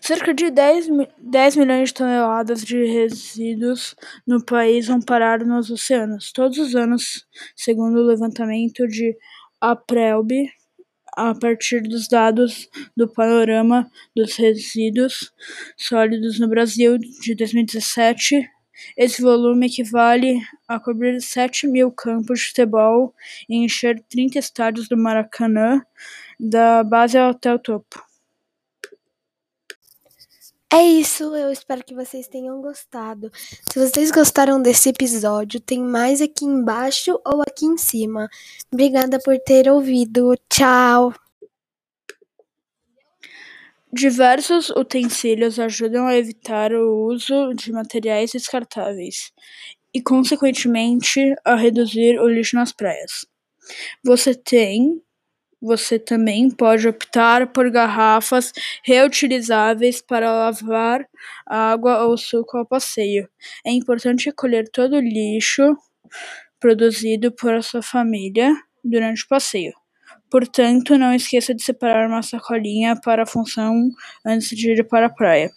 Cerca de 10, 10 milhões de toneladas de resíduos no país vão parar nos oceanos todos os anos, segundo o levantamento de Apreelb, a partir dos dados do Panorama dos Resíduos Sólidos no Brasil de 2017. Esse volume equivale a cobrir sete mil campos de futebol e encher 30 estádios do Maracanã, da base até o topo. É isso, eu espero que vocês tenham gostado. Se vocês gostaram desse episódio, tem mais aqui embaixo ou aqui em cima. Obrigada por ter ouvido. Tchau! Diversos utensílios ajudam a evitar o uso de materiais descartáveis e, consequentemente, a reduzir o lixo nas praias. Você tem você também pode optar por garrafas reutilizáveis para lavar água ou suco ao passeio. É importante recolher todo o lixo produzido por sua família durante o passeio. Portanto, não esqueça de separar uma sacolinha para a função antes de ir para a praia.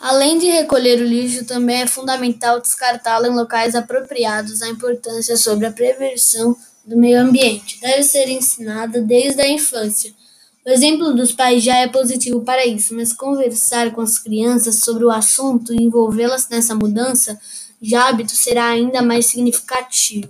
Além de recolher o lixo, também é fundamental descartá-lo em locais apropriados. A importância sobre a prevenção do meio ambiente deve ser ensinada desde a infância. O exemplo dos pais já é positivo para isso, mas conversar com as crianças sobre o assunto e envolvê-las nessa mudança de hábito será ainda mais significativo.